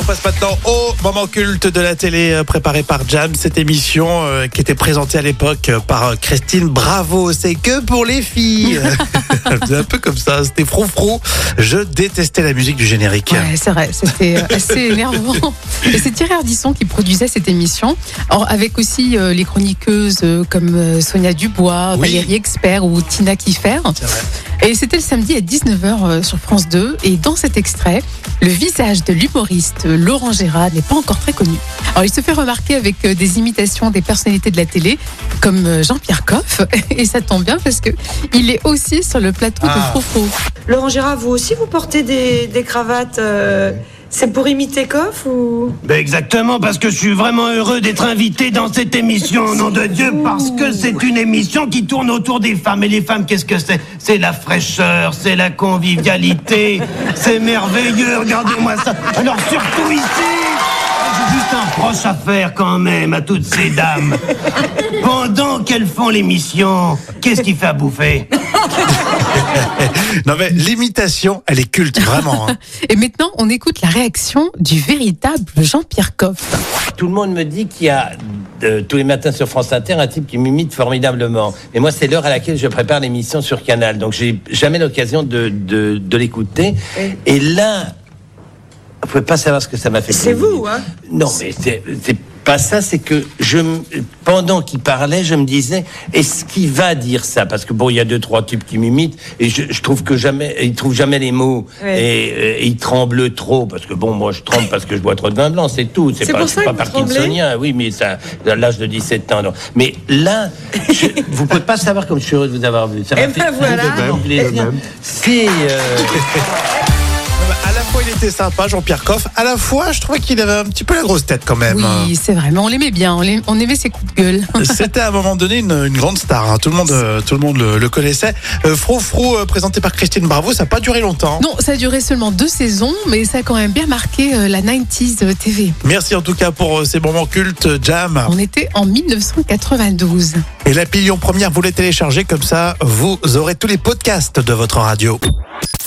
on passe maintenant au moment culte de la télé euh, préparé par Jam. Cette émission euh, qui était présentée à l'époque euh, par Christine Bravo. C'est que pour les filles. Faisait un peu comme ça. C'était froufrou. Je détestais la musique du générique. Ouais, c'est vrai, c'était assez énervant. Et c'est Thierry Ardisson qui produisait cette émission, avec aussi euh, les chroniqueuses euh, comme Sonia Dubois, Oui. Valérie Expert ou Tina Kiffer. Et c'était le samedi à 19h euh, sur France 2. Et dans cet extrait, le visage de l'humoriste euh, Laurent Gérard n'est pas encore très connu. Alors, il se fait remarquer avec euh, des imitations des personnalités de la télé, comme Jean-Pierre Coff. Et ça tombe bien parce que il est aussi sur le plateau Ah. de Froufrou. Laurent Gérard, vous aussi, vous portez des, des cravates euh, C'est pour imiter Coff ou? Ben exactement, parce que je suis vraiment heureux d'être invité dans cette émission, au nom de Dieu, parce que c'est une émission qui tourne autour des femmes. Et les femmes, qu'est-ce que c'est? C'est la fraîcheur, c'est la convivialité, c'est merveilleux, regardez-moi ça. Alors surtout ici, juste un proche à faire quand même à toutes ces dames. Pendant qu'elles font l'émission, qu'est-ce qui fait à bouffer? Non mais l'imitation, elle est culte vraiment. hein. Et maintenant, on écoute la réaction du véritable Jean-Pierre Coff. Tout le monde me dit qu'il y a euh, tous les matins sur France Inter un type qui m'imite formidablement. Et moi, c'est l'heure à laquelle je prépare l'émission sur Canal. Donc, j'ai jamais l'occasion de, de, de l'écouter. Et là, vous pouvez pas savoir ce que ça m'a fait. C'est vous, hein Non, mais c'est c'est pas ça. C'est que je, pendant qu'il parlait, je me disais, est-ce qu'il va dire ça? Parce que bon, il y a deux trois types qui m'imitent et je, je trouve que jamais, ils trouvent jamais les mots Ouais. et, euh, et ils tremblent trop parce que bon, moi, je tremble parce que je bois trop de vin blanc, c'est tout. C'est pas, pas parkinsonien, oui, mais ça, à l'âge de 17 ans. non. Mais là, je, vous pouvez pas savoir comme je suis heureux de vous avoir vu. Ça m'a Eh fait ben voilà. vraiment plaisir. C'est euh, fois, il était sympa, Jean-Pierre Coff. À la fois, je trouvais qu'il avait un petit peu la grosse tête quand même. Oui, c'est vrai, mais on l'aimait bien, on aimait ses coups de gueule. C'était à un moment donné une, une grande star. hein. Tout le monde, euh, tout le monde le, le connaissait. Euh, Frou, euh, présenté par Christine Bravo, ça n'a pas duré longtemps. Non, ça a duré seulement deux saisons, mais ça a quand même bien marqué euh, la 90s TV. Merci en tout cas pour ces moments cultes, Jam. On était en 1992. Et la Lyon Première, vous les téléchargez comme ça, vous aurez tous les podcasts de votre radio.